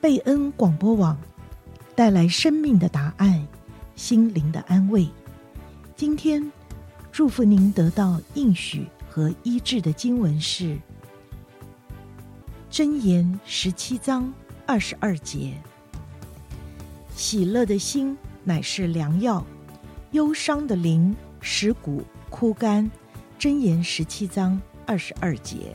贝恩广播网带来生命的答案，心灵的安慰。今天祝福您得到应许和医治的经文是《箴言》十七章二十二节：“喜乐的心乃是良药，忧伤的灵使骨枯干。”《箴言》十七章二十二节。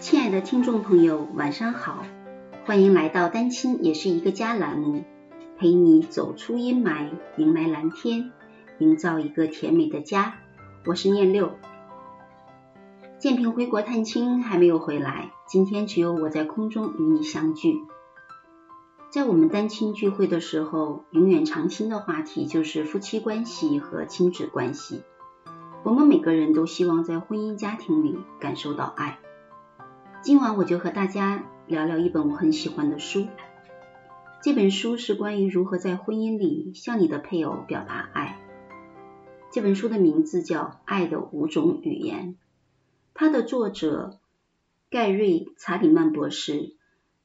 亲爱的听众朋友，晚上好。欢迎来到单亲也是一个家栏目，陪你走出阴霾，迎来蓝天，营造一个甜美的家。我是念六。建平回国探亲还没有回来，今天只有我在空中与你相聚。在我们单亲聚会的时候，永远常青的话题就是夫妻关系和亲子关系。我们每个人都希望在婚姻家庭里感受到爱。今晚我就和大家聊聊一本我很喜欢的书。这本书是关于如何在婚姻里向你的配偶表达爱。这本书的名字叫《爱的五种语言》，它的作者盖瑞·查理曼博士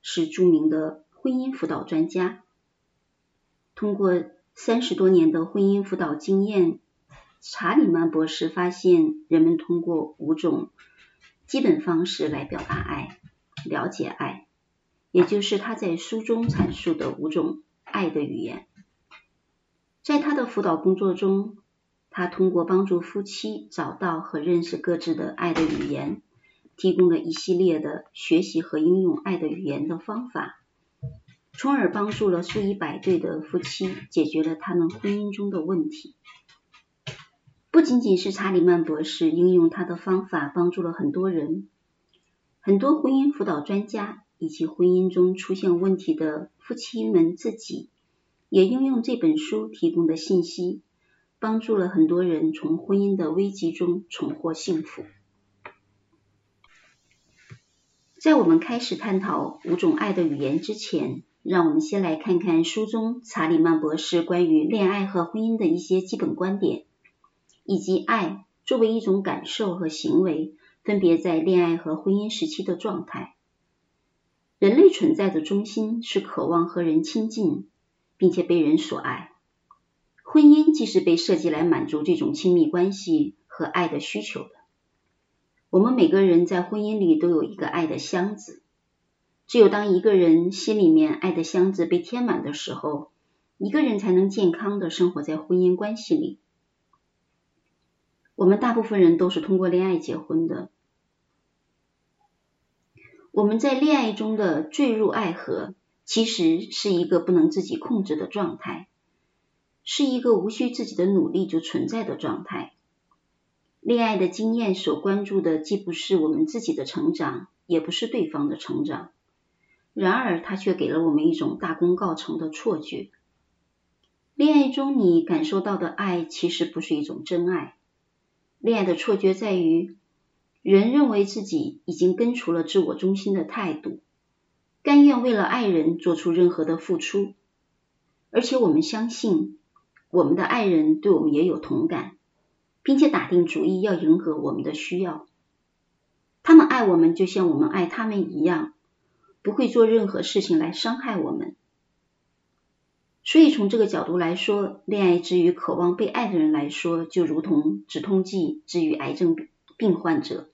是著名的婚姻辅导专家。通过三十多年的婚姻辅导经验，查理曼博士发现人们通过五种基本方式来表达爱、了解爱，也就是他在书中阐述的五种爱的语言。在他的辅导工作中，他通过帮助夫妻找到和认识各自的爱的语言，提供了一系列的学习和应用爱的语言的方法，从而帮助了数以百对的夫妻解决了他们婚姻中的问题。不仅仅是查理曼博士应用他的方法帮助了很多人，很多婚姻辅导专家以及婚姻中出现问题的夫妻们自己，也应用这本书提供的信息，帮助了很多人从婚姻的危机中重获幸福。在我们开始探讨五种爱的语言之前，让我们先来看看书中查理曼博士关于恋爱和婚姻的一些基本观点。以及爱作为一种感受和行为，分别在恋爱和婚姻时期的状态。人类存在的中心是渴望和人亲近，并且被人所爱。婚姻既是被设计来满足这种亲密关系和爱的需求的。我们每个人在婚姻里都有一个爱的箱子。只有当一个人心里面爱的箱子被填满的时候，一个人才能健康的生活在婚姻关系里。我们大部分人都是通过恋爱结婚的。我们在恋爱中的坠入爱河，其实是一个不能自己控制的状态，是一个无需自己的努力就存在的状态。恋爱的经验所关注的既不是我们自己的成长，也不是对方的成长，然而它却给了我们一种大功告成的错觉。恋爱中你感受到的爱，其实不是一种真爱。恋爱的错觉在于，人认为自己已经根除了自我中心的态度，甘愿为了爱人做出任何的付出，而且我们相信，我们的爱人对我们也有同感，并且打定主意要迎合我们的需要。他们爱我们就像我们爱他们一样，不会做任何事情来伤害我们。所以从这个角度来说，恋爱之于渴望被爱的人来说，就如同止痛剂之于癌症病患者。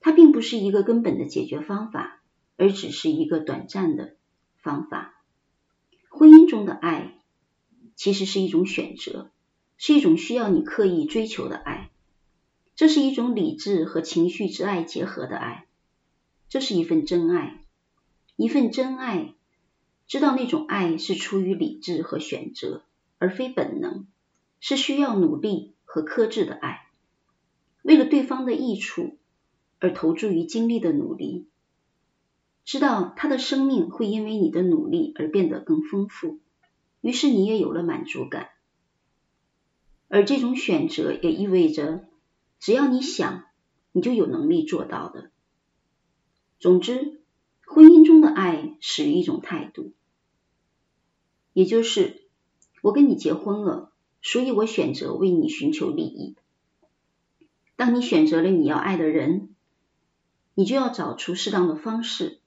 它并不是一个根本的解决方法，而只是一个短暂的方法。婚姻中的爱其实是一种选择，是一种需要你刻意追求的爱。这是一种理智和情绪之爱结合的爱，这是一份真爱，一份真爱。知道那种爱是出于理智和选择，而非本能，是需要努力和克制的爱，为了对方的益处而投注于精力的努力。知道他的生命会因为你的努力而变得更丰富，于是你也有了满足感。而这种选择也意味着，只要你想，你就有能力做到的。总之，婚姻中的爱始于一种态度，也就是我跟你结婚了，所以我选择为你寻求利益。当你选择了你要爱的人，你就要找出适当的方式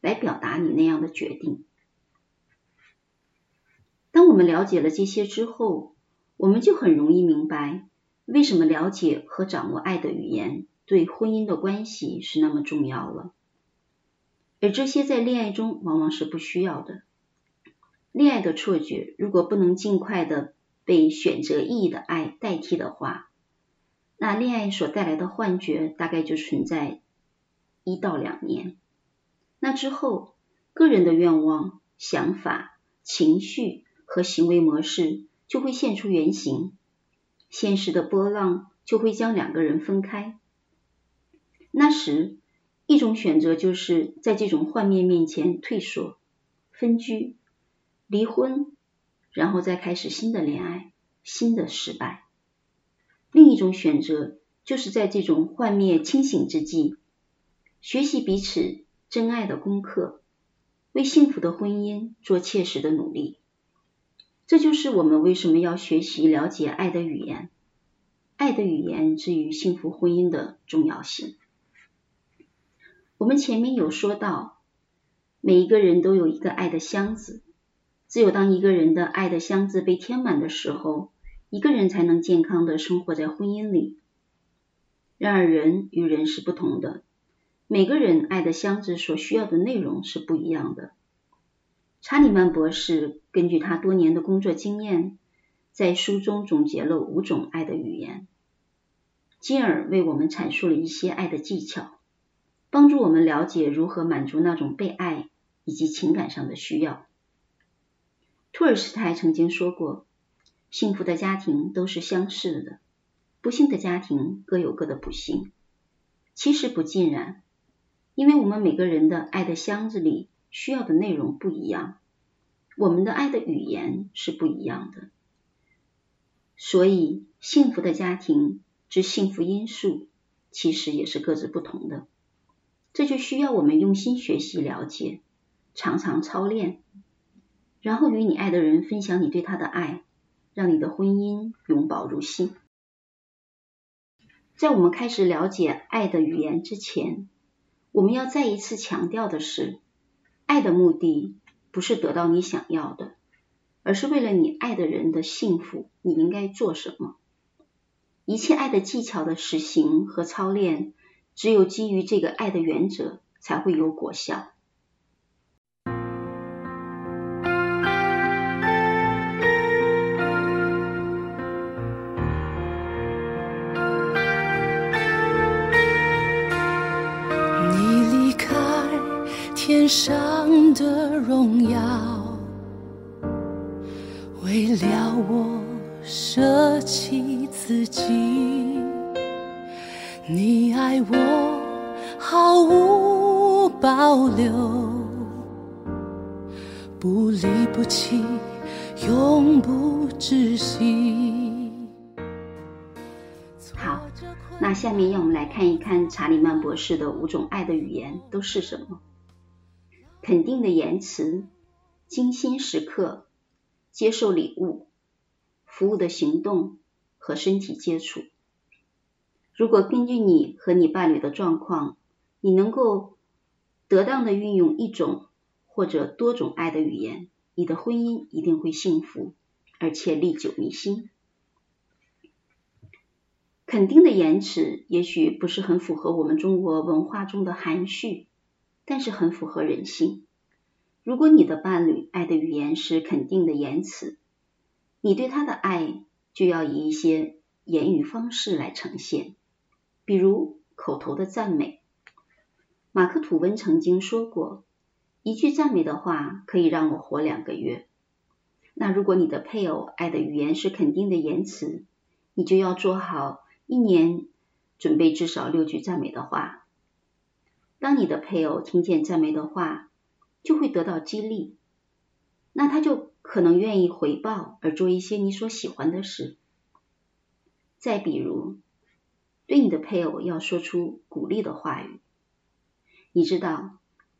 来表达你那样的决定。当我们了解了这些之后，我们就很容易明白，为什么了解和掌握爱的语言对婚姻的关系是那么重要了。而这些在恋爱中往往是不需要的。恋爱的错觉如果不能尽快的被选择意义的爱代替的话，那恋爱所带来的幻觉大概就存在一到两年。那之后，个人的愿望、想法、情绪和行为模式就会现出原形，现实的波浪就会将两个人分开。那时，一种选择就是在这种幻灭面前退缩、分居、离婚，然后再开始新的恋爱，新的失败。另一种选择就是在这种幻灭清醒之际，学习彼此真爱的功课，为幸福的婚姻做切实的努力。这就是我们为什么要学习了解爱的语言，爱的语言之于幸福婚姻的重要性。我们前面有说到，每一个人都有一个爱的箱子，只有当一个人的爱的箱子被填满的时候，一个人才能健康的生活在婚姻里。然而，人与人是不同的，每个人爱的箱子所需要的内容是不一样的。查理曼博士根据他多年的工作经验，在书中总结了五种爱的语言，进而为我们阐述了一些爱的技巧。帮助我们了解如何满足那种被爱以及情感上的需要。托尔斯泰曾经说过：“幸福的家庭都是相似的，不幸的家庭各有各的不幸。”其实不尽然，因为我们每个人的爱的箱子里需要的内容不一样，我们的爱的语言是不一样的。所以，幸福的家庭之幸福因素其实也是各自不同的。这就需要我们用心学习、了解，常常操练，然后与你爱的人分享你对他的爱，让你的婚姻永葆如新。在我们开始了解爱的语言之前，我们要再一次强调的是，爱的目的不是得到你想要的，而是为了你爱的人的幸福，你应该做什么？一切爱的技巧的实行和操练。只有基于这个爱的原则，才会有果效。上的荣耀，为了我舍弃自己。你爱我毫无保留，不离不弃，永不止息。好，那下面让我们来看一看查理曼博士的五种爱的语言都是什么？肯定的言辞、精心时刻、接受礼物、服务的行动和身体接触。如果根据你和你伴侣的状况，你能够得当的运用一种或者多种爱的语言，你的婚姻一定会幸福，而且历久弥新。肯定的言辞也许不是很符合我们中国文化中的含蓄，但是很符合人性。如果你的伴侣爱的语言是肯定的言辞，你对他的爱就要以一些言语方式来呈现。比如口头的赞美，马克吐温曾经说过，一句赞美的话可以让我活两个月。那如果你的配偶爱的语言是肯定的言辞，你就要做好一年准备至少六句赞美的话。当你的配偶听见赞美的话，就会得到激励，那他就可能愿意回报而做一些你所喜欢的事。再比如，对你的配偶要说出鼓励的话语。你知道，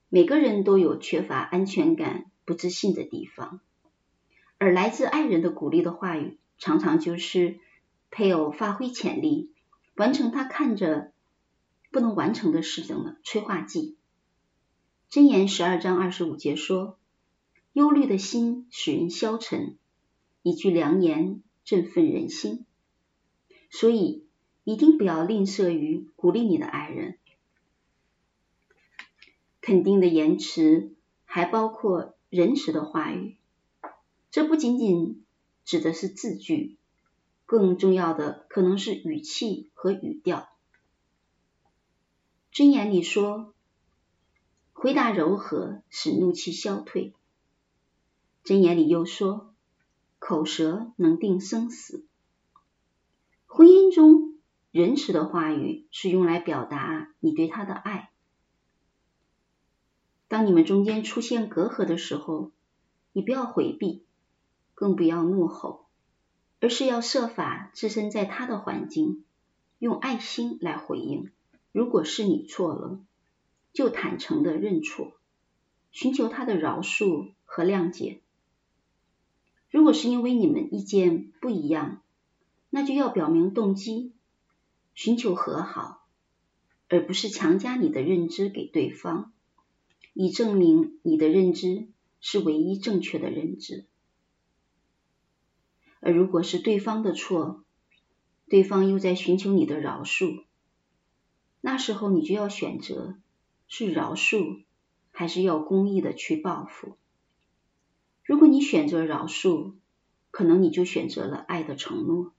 每个人都有缺乏安全感、不自信的地方，而来自爱人的鼓励的话语，常常就是配偶发挥潜力、完成他看着不能完成的事情的催化剂。箴言十二章二十五节说：“忧虑的心使人消沉，一句良言振奋人心。”所以，一定不要吝啬于鼓励你的爱人。肯定的言辞还包括仁慈的话语，这不仅仅指的是字句，更重要的可能是语气和语调。箴言里说：“回答柔和，使怒气消退。”箴言里又说：“口舌能定生死。”婚姻中，仁慈的话语是用来表达你对他的爱。当你们中间出现隔阂的时候，你不要回避，更不要怒吼，而是要设法置身在他的环境，用爱心来回应。如果是你错了，就坦诚的认错，寻求他的饶恕和谅解。如果是因为你们意见不一样，那就要表明动机，寻求和好，而不是强加你的认知给对方。以证明你的认知是唯一正确的认知，而如果是对方的错，对方又在寻求你的饶恕，那时候你就要选择是饶恕，还是要公义的去报复。如果你选择饶恕，可能你就选择了爱的承诺，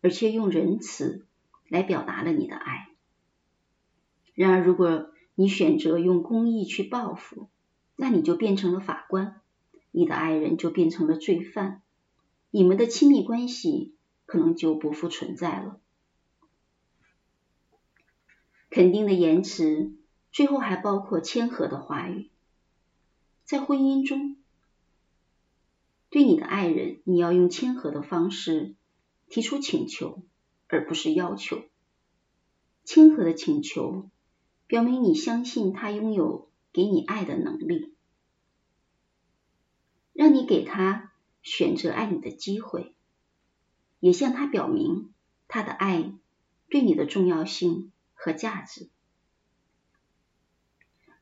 而且用仁慈来表达了你的爱。然而，如果你选择用公义去报复，那你就变成了法官，你的爱人就变成了罪犯，你们的亲密关系可能就不复存在了。肯定的言辞，最后还包括谦和的话语。在婚姻中，对你的爱人，你要用谦和的方式提出请求，而不是要求。谦和的请求。表明你相信他拥有给你爱的能力，让你给他选择爱你的机会，也向他表明他的爱对你的重要性和价值。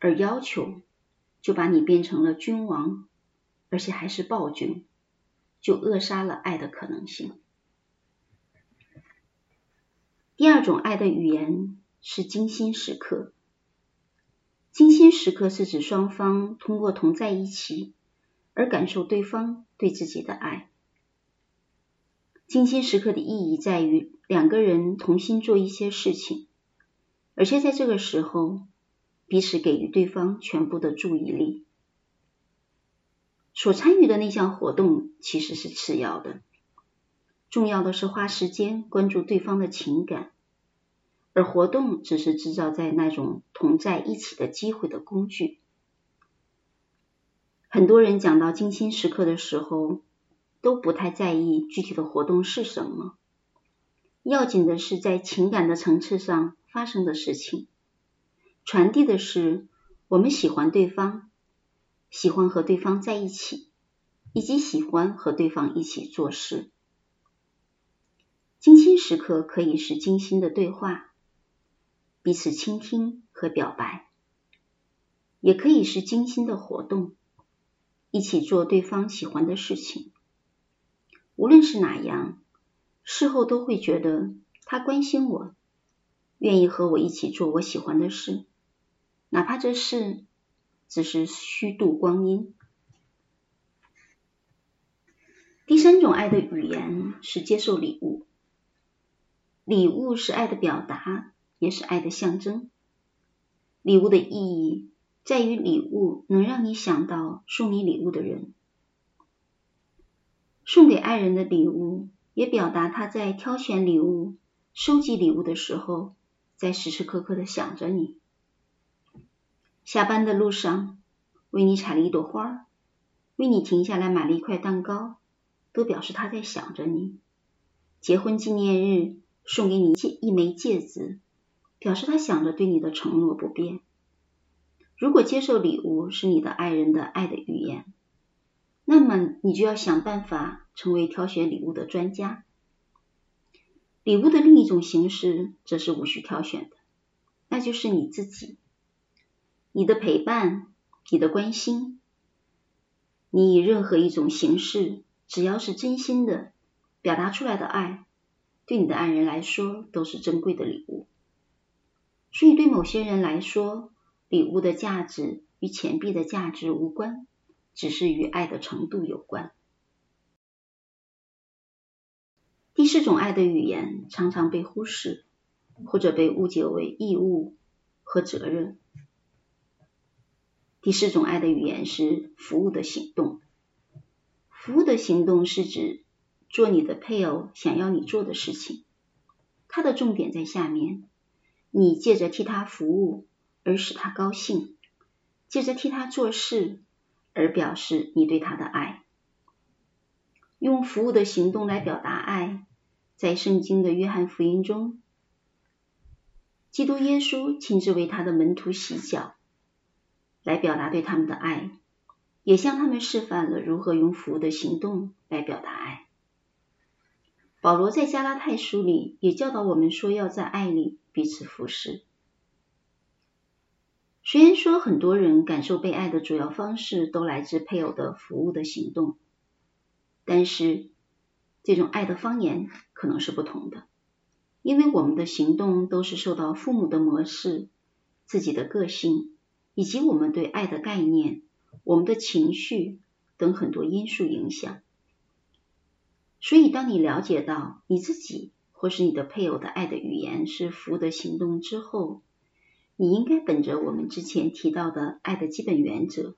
而要求就把你变成了君王，而且还是暴君，就扼杀了爱的可能性。第二种爱的语言是精心时刻。精心时刻是指双方通过同在一起而感受对方对自己的爱。精心时刻的意义在于两个人同心做一些事情，而且在这个时候彼此给予对方全部的注意力。所参与的那项活动其实是次要的，重要的是花时间关注对方的情感。而活动只是制造在那种同在一起的机会的工具。很多人讲到精心时刻的时候，都不太在意具体的活动是什么，要紧的是在情感的层次上发生的事情，传递的是我们喜欢对方，喜欢和对方在一起，以及喜欢和对方一起做事。精心时刻可以是精心的对话。彼此倾听和表白，也可以是精心的活动，一起做对方喜欢的事情。无论是哪样，事后都会觉得他关心我，愿意和我一起做我喜欢的事，哪怕这事只是虚度光阴。第三种爱的语言是接受礼物，礼物是爱的表达。也是爱的象征。礼物的意义在于礼物能让你想到送你礼物的人。送给爱人的礼物，也表达他在挑选礼物、收集礼物的时候，在时时刻刻的想着你。下班的路上，为你采了一朵花，为你停下来买了一块蛋糕，都表示他在想着你。结婚纪念日送给你戒一枚戒指，表示他想着对你的承诺不变。如果接受礼物是你的爱人的爱的语言，那么你就要想办法成为挑选礼物的专家。礼物的另一种形式则是无需挑选的，那就是你自己，你的陪伴，你的关心，你以任何一种形式，只要是真心的表达出来的爱，对你的爱人来说都是珍贵的礼物。所以对某些人来说，礼物的价值与钱币的价值无关，只是与爱的程度有关。第四种爱的语言常常被忽视，或者被误解为义务和责任。第四种爱的语言是服务的行动。服务的行动是指做你的配偶想要你做的事情。它的重点在下面，你借着替他服务。而使他高兴，借着替他做事而表示你对他的爱，用服务的行动来表达爱。在圣经的约翰福音中，基督耶稣亲自为他的门徒洗脚，来表达对他们的爱，也向他们示范了如何用服务的行动来表达爱。保罗在加拉太书里也教导我们说，要在爱里彼此服侍。虽然说很多人感受被爱的主要方式都来自配偶的服务的行动，但是这种爱的方言可能是不同的，因为我们的行动都是受到父母的模式、自己的个性以及我们对爱的概念、我们的情绪等很多因素影响。所以，当你了解到你自己或是你的配偶的爱的语言是服务的行动之后，你应该本着我们之前提到的爱的基本原则，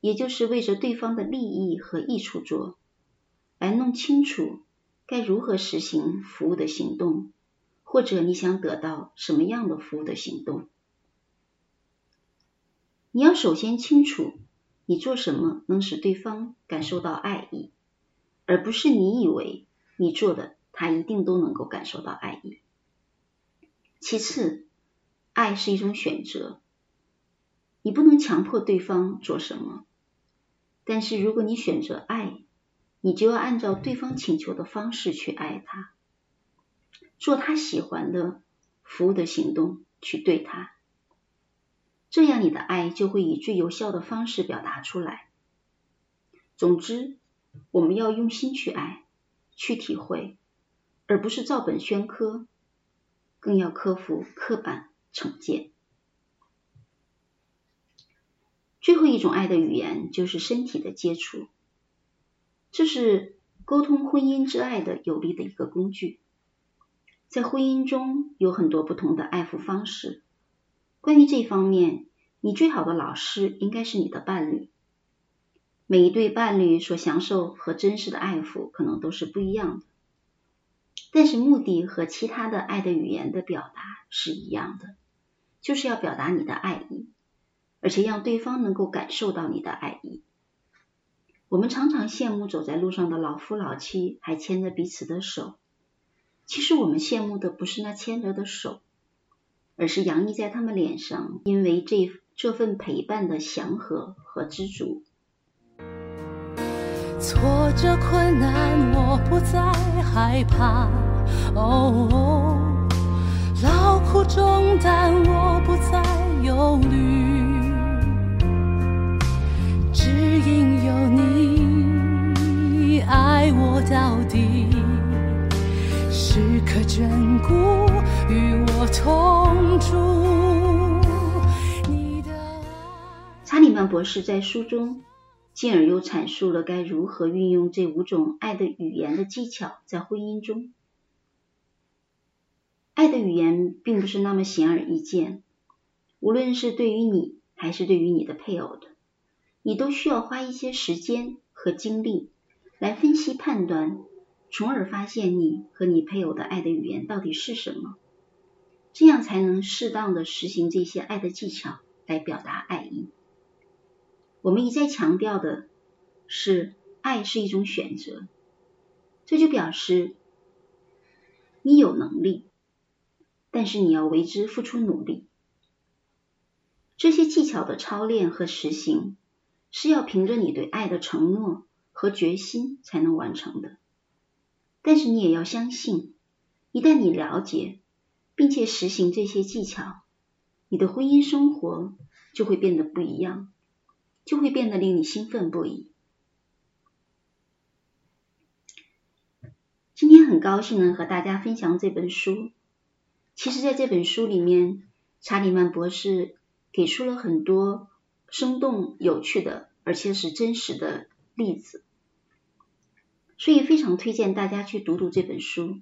也就是为着对方的利益和益处做，来弄清楚该如何实行服务的行动，或者你想得到什么样的服务的行动。你要首先清楚你做什么能使对方感受到爱意，而不是你以为你做的他一定都能够感受到爱意。其次，爱是一种选择，你不能强迫对方做什么。但是如果你选择爱，你就要按照对方请求的方式去爱他，做他喜欢的服务的行动去对他，这样你的爱就会以最有效的方式表达出来。总之，我们要用心去爱，去体会，而不是照本宣科，更要克服刻板。成见。最后一种爱的语言就是身体的接触，这是沟通婚姻之爱的有力的一个工具。在婚姻中有很多不同的爱抚方式，关于这方面，你最好的老师应该是你的伴侣。每一对伴侣所享受和真实的爱抚可能都是不一样的，但是目的和其他的爱的语言的表达是一样的。就是要表达你的爱意，而且让对方能够感受到你的爱意。我们常常羡慕走在路上的老夫老妻还牵着彼此的手，其实我们羡慕的不是那牵着的手，而是洋溢在他们脸上，因为这这份陪伴的祥和和知足。挫折困难，我不再害怕。哦劳苦重担，我不再忧虑，只因有你眷顾与我同住。查理曼博士在书中，进而又阐述了该如何运用这五种爱的语言的技巧，在婚姻中。爱的语言并不是那么显而易见，无论是对于你还是对于你的配偶的，你都需要花一些时间和精力来分析判断，从而发现你和你配偶的爱的语言到底是什么，这样才能适当的实行这些爱的技巧来表达爱意。我们一再强调的是，爱是一种选择，这就表示。你有能力，但是你要为之付出努力。这些技巧的操练和实行，是要凭着你对爱的承诺和决心才能完成的。但是你也要相信，一旦你了解并且实行这些技巧，你的婚姻生活就会变得不一样，就会变得令你兴奋不已。今天很高兴能和大家分享这本书。其实，在这本书里面，查理曼博士。给出了很多生动有趣的，而且是真实的例子，所以非常推荐大家去读读这本书。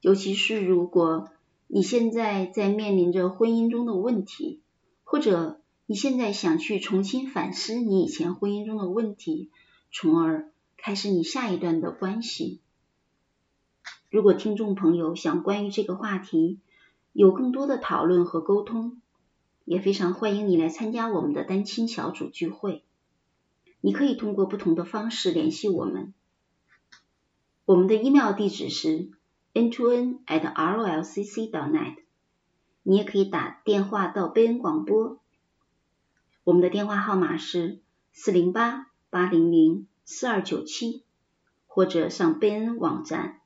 尤其是如果你现在在面临着婚姻中的问题，或者你现在想去重新反思你以前婚姻中的问题，从而开始你下一段的关系。如果听众朋友想关于这个话题有更多的讨论和沟通，也非常欢迎你来参加我们的单亲小组聚会。你可以通过不同的方式联系我们。我们的 email 地址是 n2n@rolcc.net。你也可以打电话到贝恩广播。我们的电话号码是四零八八零零四二九七，或者上贝恩网站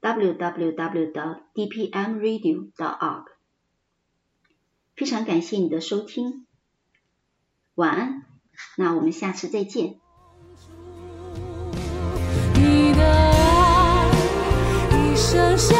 www.dpmradio.org。非常感谢你的收听，晚安，那我们下次再见。想象